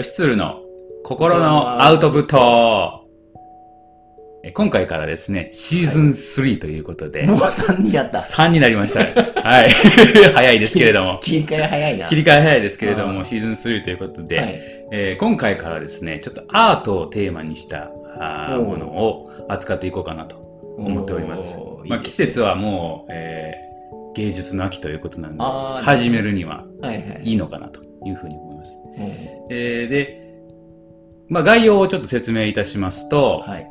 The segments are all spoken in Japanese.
吉鶴の心のアウトプットえ今回からですね、シーズン3ということで、もう3にやった。3になりました。はい。早いですけれども。切り替え早いな。切り替え早いですけれども、あーシーズン3ということで、はい。えー今回からですね、ちょっとアートをテーマにしたあものを扱っていこうかなと思っておりますまあ、季節はもう、えー芸術の秋ということなんで、始めるには。いいのかなというふうに思います。うんえーで、まあ、概要をちょっと説明いたしますと、はい。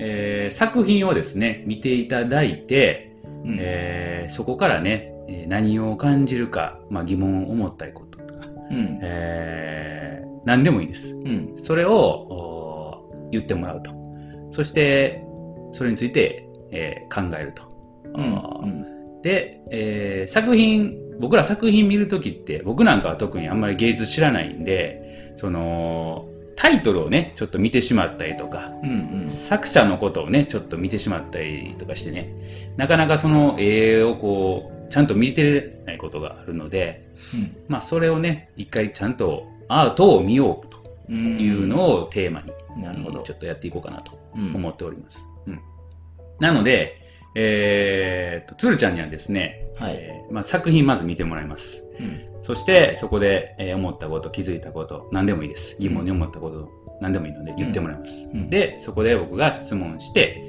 えー作品をですね、見ていただいて、うんえーそこからね、えー何を感じるか、まあ、疑問を思ったこととか、うん。えー何でもいいです。うん。それをお言ってもらうと。そして、それについて、えー考えると。うん。で、えー作品、僕ら作品見るときって、僕なんかは特にあんまり芸術知らないんで、その、タイトルをね、ちょっと見てしまったりとか、うん。うん。作者のことをね、ちょっと見てしまったりとかしてね、なかなかその絵をこう、ちゃんと見てないことがあるので、まあそれをね、一回ちゃんとアートを見ようとうん。いうのをテーマに、なるほどちょっとやっていこうかなとうん思っております。うん。なので、えーっと、つるちゃんにはですね、はい。えーまあ、作品まず見てもらいます。うん。そして、そこで、えー思ったこと、気づいたこと、何でもいいです。疑問に思ったこと、何でもいいので言ってもらいます。うんで、そこで僕が質問して、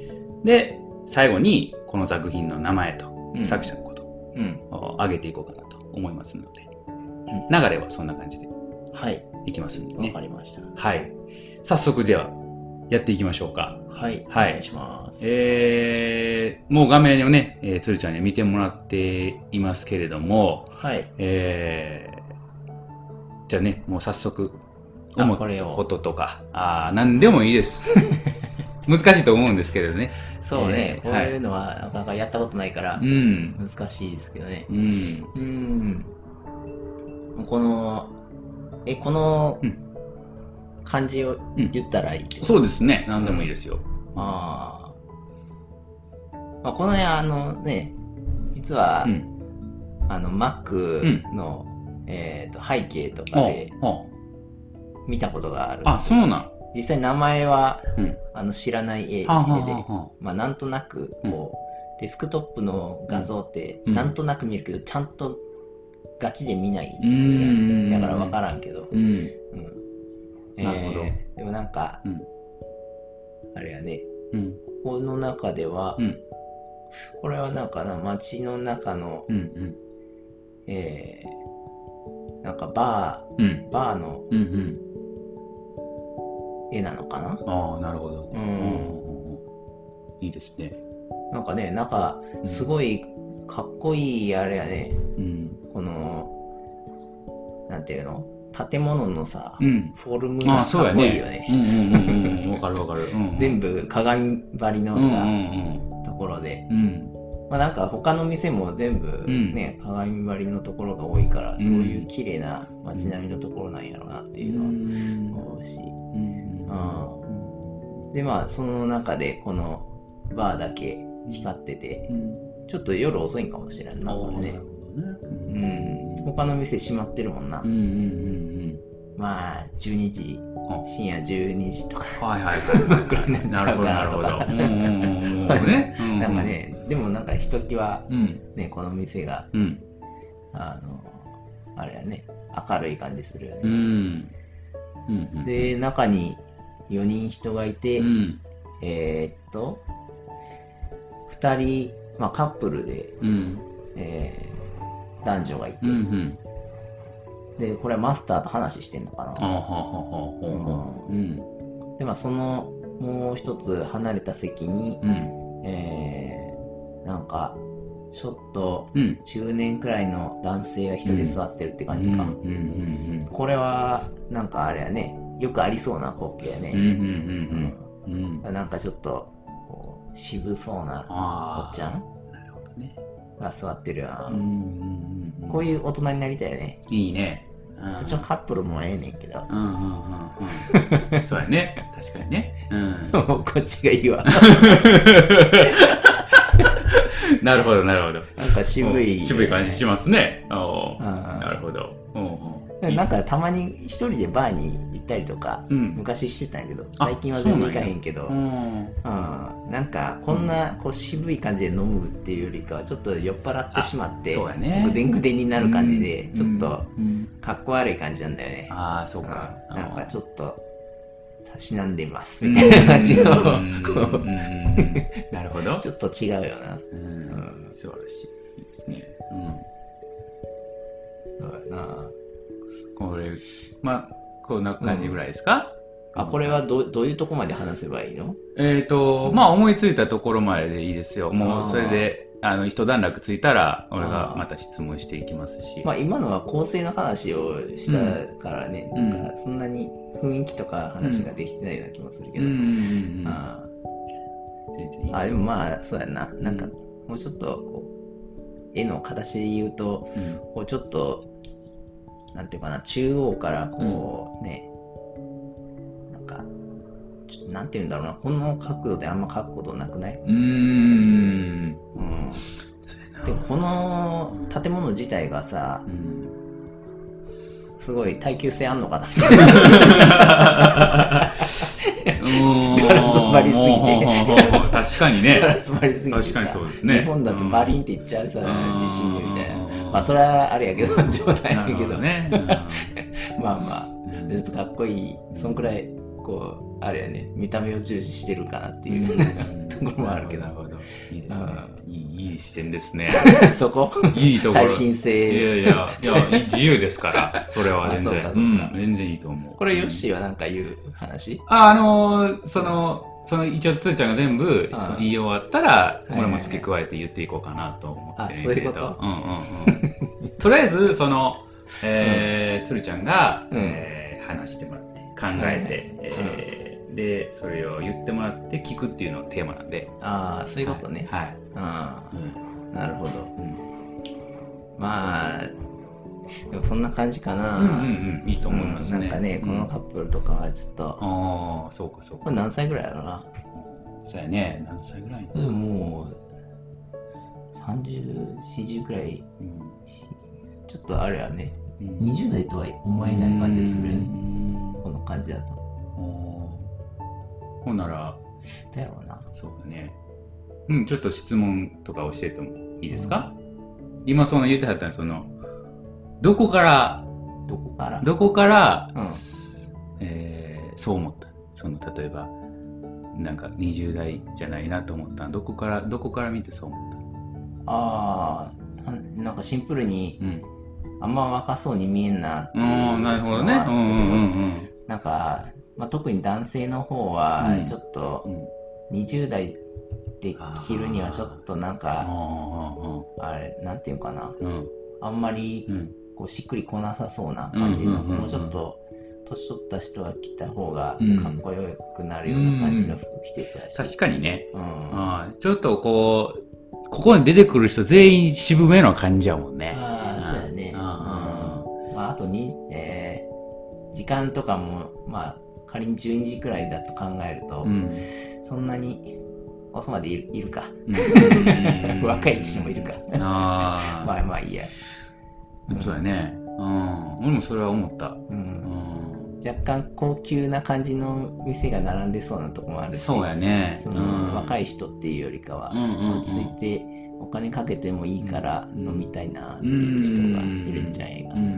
で、最後にこの作品の名前と、うん作者のことうん。を挙げていこうかなと思いますので、ん流れはそんな感じではい。いきますんでわね。かりました。はい。早速では、やっていきましょうか。はい。はいお願いします。えー、もう画面をね、えー、つるちゃんには見てもらっていますけれども、はい。えー、じゃあね、もう早速、あ思ったこととか、あー何でもいいです。難しいと思うんですけれどね。そうね、えーこういうのはなかなかやったことないからう、ん。難しいですけどねう。ん。うん。この、え、このうん漢字をうん言ったらいいってこと？そうですね。何でもいいですよ。あーまあ。この辺、あのね、実は、うん。あの、Mac の、えーと背景とかほで見たことがある。うあ、そうなん。実際名前は、うん。あの知らない絵で、まあなんとなくこう、デスクトップの画像ってうんなんとなく見るけど、ちゃんとガチで見ない、だから分からんけど、うん。うんなるほどえーでもなんか、うんあれやねうん。この中では、うん。これはなんかな街の中の、うん。うん。えーなんかバうん。ーバーのうん。うん。絵なのかな？ああ、なるほど。ううんん。いいですね。なんかねなんかすごいかっこいいあれやねうん。このなんていうの？建物のさ、うん。フォルムがそうやかっこいいよね。わかるわかる。うん。全部鏡張りのうんさ、うんところで。うん。うん。まあなんか他の店も全部んね、鏡張りのところが多いから、んそういう綺麗な街並みのところなんやろうなっていうのは思うし。うんうんでまあその中でこのバーだけ光ってて、うん。ちょっと夜遅いんかもしれんな、これね。うん。他の店閉まってるもんな。うんうんうんまあ12時、あ深夜12時とか。うん。はいはいはい。くらいになっちなるほどゃうかなるほど。なとかうんうんうんうん。ね。う なんか。ね、でもなんかひときわうん。ね、この店が、うん。あの、あれやね、明るい感じするようね。ん。うん。で、中に4人人がいて、うん。えーっと、2人、まあカップルで、うん。えー男女がいて、うんうん。で、これはマスターと話してんのかな。うん。で、まあその、もう一つ離れた席に、うん。えー、なんか、ちょっとうん。中年くらいの男性が一人座ってるって感じか。うんうんこれは、なんかあれやね、よくありそうな光景やうん。うんね。うんうん。うん。なんかちょっと、渋そうなお。っちゃん？なるほどね。が座ってるやうんうんん。うん。こういう大人になりたいよね。いいね。うちろんカップルもええねんけど。うんうんうんうん。そうやね。確かにね。うん。こっちがいいわ。なるほど、なるほど。なんか渋い。渋い感じしますね。おなるほど。うんうんなんかたまに一人でバーに行ったりとか、うん。昔してたんやけど、あ最近は全然行かへんけど、ううん。ん。なんかこんなこう渋い感じで飲むっていうよりかは、ちょっと酔っ払ってしまって、ぐでんぐでんになる感じで、ちょっとうん。かっこ悪い感じなんだよね。ああそうか。うん。なんかちょっと、たしなんでますうん。みたいな感じの、なるほど。ちょっと違うよな。うん。素晴らしいですね。うん。そうやな。これまあこんな感じぐらいですか？あ、これはどうどういうとこまで話せばいいの？えっとまあ思いついたところまででいいですよ。もうそれであの一段落ついたら俺がまた質問していきますし。まあ今のは構成の話をしたからね、うん。なんかそんなに雰囲気とか話ができてないような気もするけど、うんうんうんうん。ああでもまあそうやな。なんかうん。もうちょっとこう絵の形で言うとうん。こうちょっとなんていうかな中央からこうね、なんかちょなんていうんだろうな。この角度であんま描くことなくない、うーん。うん、でこの建物自体がさうん。すごい耐久性あんのかな？う ん ガラス張りすぎて。確かにねガラス張りすぎてさ確かにそうですね日本だとバリンっていっちゃうさ、うん地震みたいなうんまあそれはあれやけど冗談なるやけどねまあまうんあちょっとかっこいいそんくらいこうあれやね見た目を重視してるかなっていう、うんところもあるけどなるほどいいですねい視点ですね。そこ？いいところ。耐震いや性いやいや自由ですから それは全然。ううん全然いいと思う。これヨッシーはなんか言う話？ああのーそのその一応つーちゃんが全部言い終わったらいはい俺も付け加えて言っていこうかなと思ってあそういうこと？うんうんうん とりあえずそのえーつるちゃんがうん。えー話してもらって考えてはいえーでそれを言ってもらって聞くっていうのがテーマなんで。ああそういうことね、はい。あうんあなるほど。うん。まあでもそんな感じかな、うんうんうん。いいと思いますね。うんなんかね、このカップルとかはちょっと、ああそうかそうか。これ何歳ぐらいやろな。そうやね。何歳ぐらいうん、もう30、40くらい。うん。しちょっとあれやね。うん。20代とは思えない感じがするようねん。この感じだとほんならどうやろうな。そうだね。うんちょっと質問とか教えてもいいですか、今その言ってはったのそのどこからどこから？どこから、うん。えーそう思った？その例えばなんか20代じゃないなと思った。どこからどこから見てそう思った？ああなんかシンプルにうん。あんま若そうに見えんなってういうんなるほどね。のはあったけどうんうんうん。なんか、まあ、特に男性の方はうん。ちょっとうん。20代で着るにはちょっとなんあかああれなんていうかな。うん。あんまりうん。こうしっくりこなさそうな感じの、もうちょっと年取った人が着た方がうん。かっこよくなるような感じの服着てそうやし、確かにね。うん。ちょっとこうここに出てくる人全員渋めの感じやもんね。ああそうやね、うん。あまあ、あとに、えー時間とかもまあ仮に12時くらいだと考えると、うん。そんなに遅までいるか。うん。若い人もいるか。ああ、まあまあいいや、そうやね。うん。俺もそれは思った。う、うん。ん若干高級な感じの店が並んでそうなとこもあるしそうやね。若い人っていうよりかは、落ち着いてお金かけてもいいからうん。飲みたいなっていう人がいるんじゃないかうんうんうん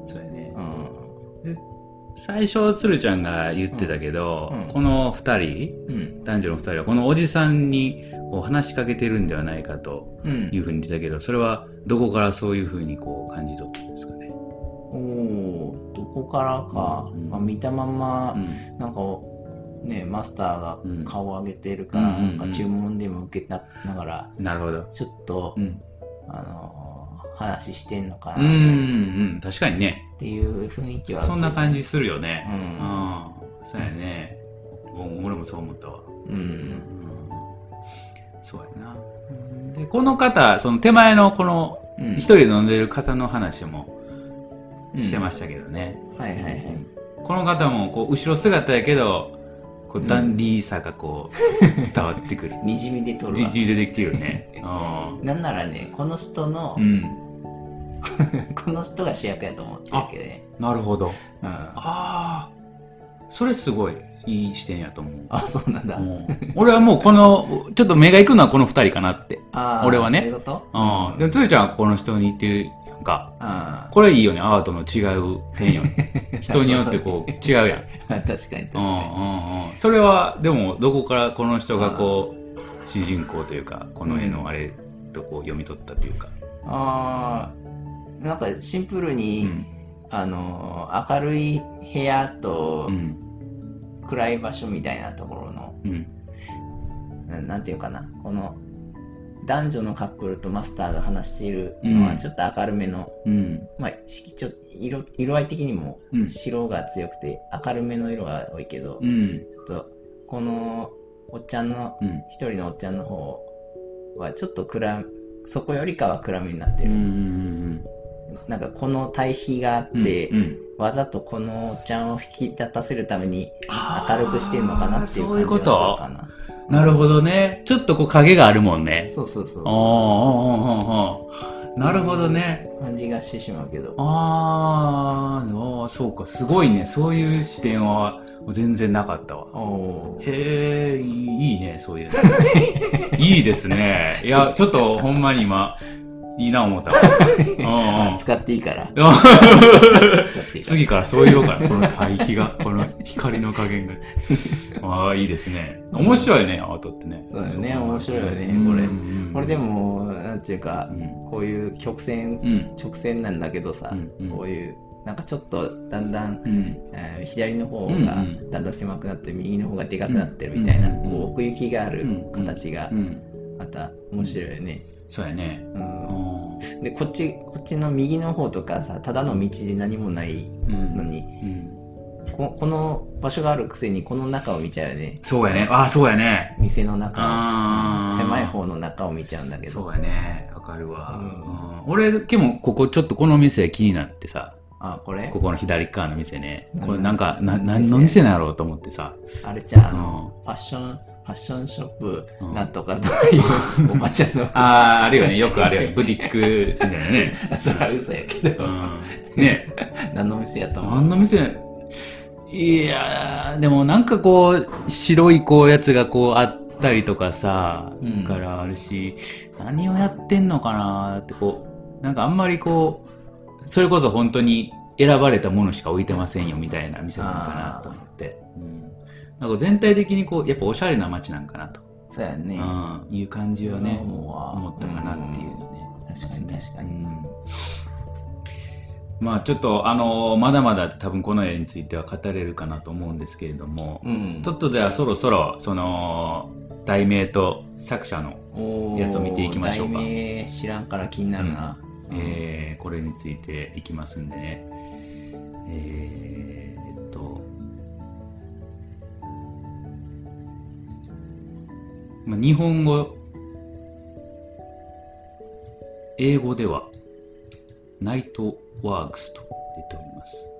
うん。そうやね。うん最初鶴ちゃんが言ってたけど、うん。うん。この2人うん。男女の2人はこのおじさんにこう話しかけてるんではないかとうん。いうふうに言ってたけどそれはどこからそういうふうにこう感じ取ったんですかね、おおどこからか、うん。まあ、見たまま、うん。なんかねマスターがうん顔を上げてるから、なんか注文でも受けたながらなるほど、ちょっと、うん、あのー話してんのかうんなうん。確かにね。っていう雰囲気はそんな感じするよね。ううん。ん、そうやね。お俺もそう思ったわ。うん、うん。そうやな。でこの方その手前のこのうん、一人で飲んでる方の話もうん。してましたけどね、はいはいはい。この方もこう後ろ姿やけどこうダンディーさがこう 伝わってくる。にじみ出とるわ。じじ出てきてるよね。なんならねこの人のうん この人が主役やと思ってるけどね。なるほど。うん。ああ、それすごいいい視点やと思う。あ、そうなんだ。うん俺はもうこの、ちょっと目が行くのはこの二人かなって。俺はねそういうこと？うん。で、つーちゃんはこの人に言ってるやんか。あこれいいよね、アートの違う点よね。人によってこう違うやん。ー 確かに確かに。うんうんうん。それは、でも、どこからこの人がこう、主人公というか、この絵のあれとこう読み取ったというか。あーなんかシンプルうに、ん。あのー明るい部屋とうん。暗い場所みたいなところの、うん。ななんていうかなこの男女のカップルとマスターが話しているのうんはちょっと明るめの、うん。まあ色調色色合い的にもうん白が強くて明るめの色が多いけど、うん。ちょっとこのおっちゃんのうん。一人のおっちゃんの方はちょっと暗そこよりかは暗めになってうん。うる、ん。なんかこの対比があって、うん。わざとこのおっちゃんを引き立たせるために明るくしてるのかなっていう感じがするとかななるほどね。ちょっとこう影があるもんね。そうそうそうおーおーなるほどね。感じがしてしまうけどあーおーそうか。すごいね。そういう視点は全然なかったわ。へえ、いいいいね、そういうの。いいですね。いや、ちょっとほんまに今、いいな思った。使っていいから。次からそう言おうかな。この対比が、この光の加減が。ああ、いいですね。面白いね、アートってね。そうだよね面白いよねうん。これ。うん。これでもなんていうかうん。こういう曲線うん。直線なんだけどさ、こういうなんかちょっとだんだん、左の方がだんだん狭くなって右の方がでかくなってるみたいな、奥行きがあるうん形がうん。また面白いよね、そうやね。うんうん。でこっちこっちの右の方とかさただの道で何もないうんのに、うん。ここの場所があるくせにこの中を見ちゃうよねそうやね。ああ、そうやね。店の中狭い方の中を見ちゃうんだけどそうやね。わかるわ。うんうん俺、でも、ここちょっとこの店気になってさ、あこれ？ここの左側の店ね。これうんなんか、な、何の店なんやろうと思ってさ。あれじゃああうんの、ファッションファッションショップうんなんとかとかいうおばちゃんの ああ、あるよね。よくあるよね。ブティックみたいなね。それは嘘やけど、うん。ね 何の店やと思う？何の店？いやー、でもなんかこう、白いこうやつがこうあったりとかさ、うんからあるし、何をやってんのかなーってこう、なんかあんまりこう、それこそ本当に選ばれたものしか置いてませんよみたいな店なのかなと思って。うん。なんか全体的にこう、やっぱおしゃれな街なんかなと、そうやね、うん、いう感じはね、思うわ思ったかなっていうのね。確かに確かに、うん。まあちょっとあのまだまだ多分この絵については語れるかなと思うんですけれども、うん。ちょっとではそろそろその題名と作者の、やつを見ていきましょうか。題名知らんから気になるな、えーこれについていきますんでね。えーまあ日本語英語ではナイトワークスと出ております。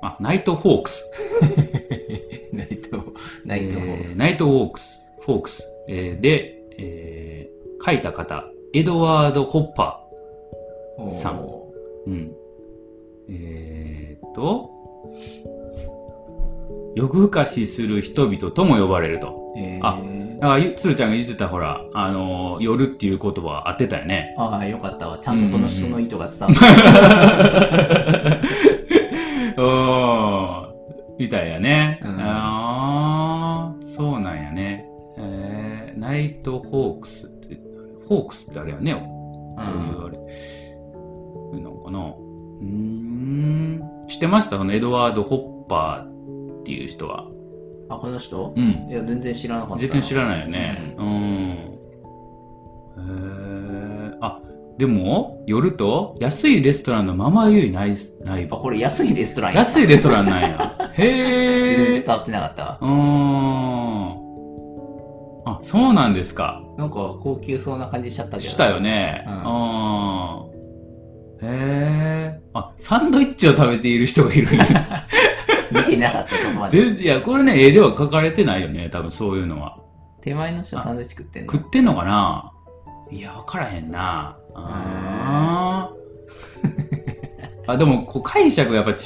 あナイトフォークス。ナイトナイトホーえーナイトウォークス、フォークス、えーで、えー書いた方、エドワード・ホッパおーさん。ー。うん。えーっと、夜更かしする人々とも呼ばれると。えー、あだから、ゆつるちゃんが言ってた、ほら、あのー夜っていう言葉は合ってたよね。ああよかったわちゃんとこの人の意図が伝わった、うん。みたいやね。うんああ、そうなんやね。えー、ナイトホークスって、ホークスってあれやね。こういうあれ。なのかな。うーん。知ってました？そのエドワード・ホッパーっていう人は。あこの人？うん。いや全然知らなかった絶対知らないよね。うん。へえ。あ、でも、夜と安いレストランのママユイ内内部。あこれ安いレストランや安いレストランなんや。へ全然え。伝わってなかったわうーん。あ、そうなんですか。なんか高級そうな感じしちゃったけどしたよね。ううんん。へえ。あ、サンドイッチを食べている人がいるんや。見てなかったそこまで全然、いや、これね、絵では描かれてないよね。多分そういうのは。手前の人はサンドイッチ食ってんの？食ってんのかな？いや、わからへんな。あーあ、でも、こう解釈がやっぱ違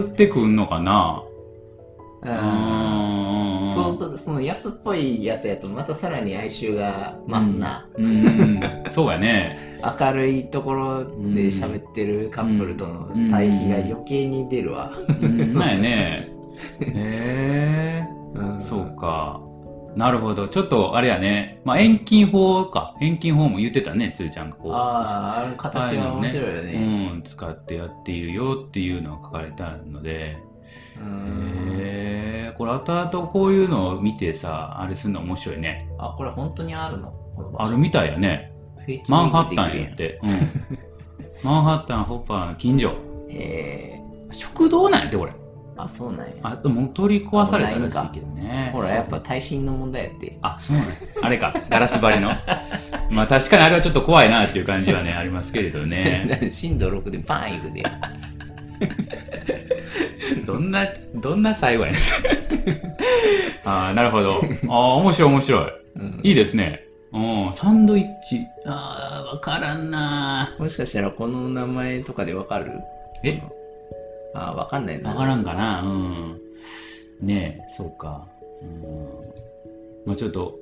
ってくんのかな？ううんん。その安っぽいやつやとまたさらに哀愁が増すな。うん。うん。そうやね。明るいところで喋ってるカップルとの対比が余計に出るわ。うん、そうやね。へえうんそうか。なるほど。ちょっと、あれやね。まあ、遠近法か。遠近法も言ってたね、つーちゃんがこう。ああ、あの形が面白いよね。うん、使ってやっているよっていうのが書かれてあるので、うんへえこれ後々こういうのを見てさ、あれするの面白いね。あ、これ本当にあるの？あるみたいやね。マンハッタンやって。うん。マンハッタン、ホッパーの近所。へえ。食堂なんやって、これ。あ、そうなんや。あ、でも取り壊されたらしいけどね。ほら、やっぱ耐震の問題やって。あ、そうなんやあれか、ガラス張りの。まあ確かにあれはちょっと怖いなっていう感じはね、ありますけれどね。震度6でバーンいくで。どんな、どんな最後やねん。ああ、なるほど。ああ、面白い面白い。うんいいですね。うん、サンドイッチ。ああ、わからんなもしかしたらこの名前とかでわかる？え？あ、わかんないな。わからんかなうん。ねえ、そうか。うん。まあちょっと、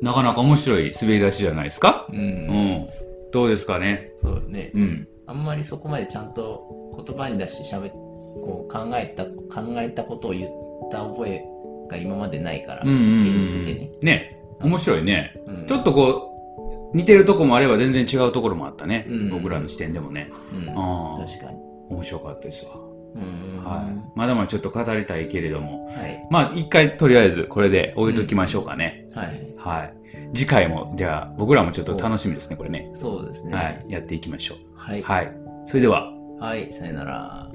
なかなか面白い滑り出しじゃないですか？う。うんん。どうですかね？そうよね。うん。あんまりそこまでちゃんと言葉に出して喋っこう考えた、考えたことを言った覚えが今までないから。うんうんうん絵についてね。ね面白いね。うんちょっとこう、似てるとこもあれば全然違うところもあったね。うん僕らの視点でもね。うんあー確かに。面白かったですわ。うんはい。まだまだちょっと語りたいけれども。はい。まあ一回とりあえずこれで置いときましょうかね。はい。はい。次回も、じゃあ僕らもちょっと楽しみですね、これね。そうですね。はい。やっていきましょう。はい。はい。それでは。はい。さよなら。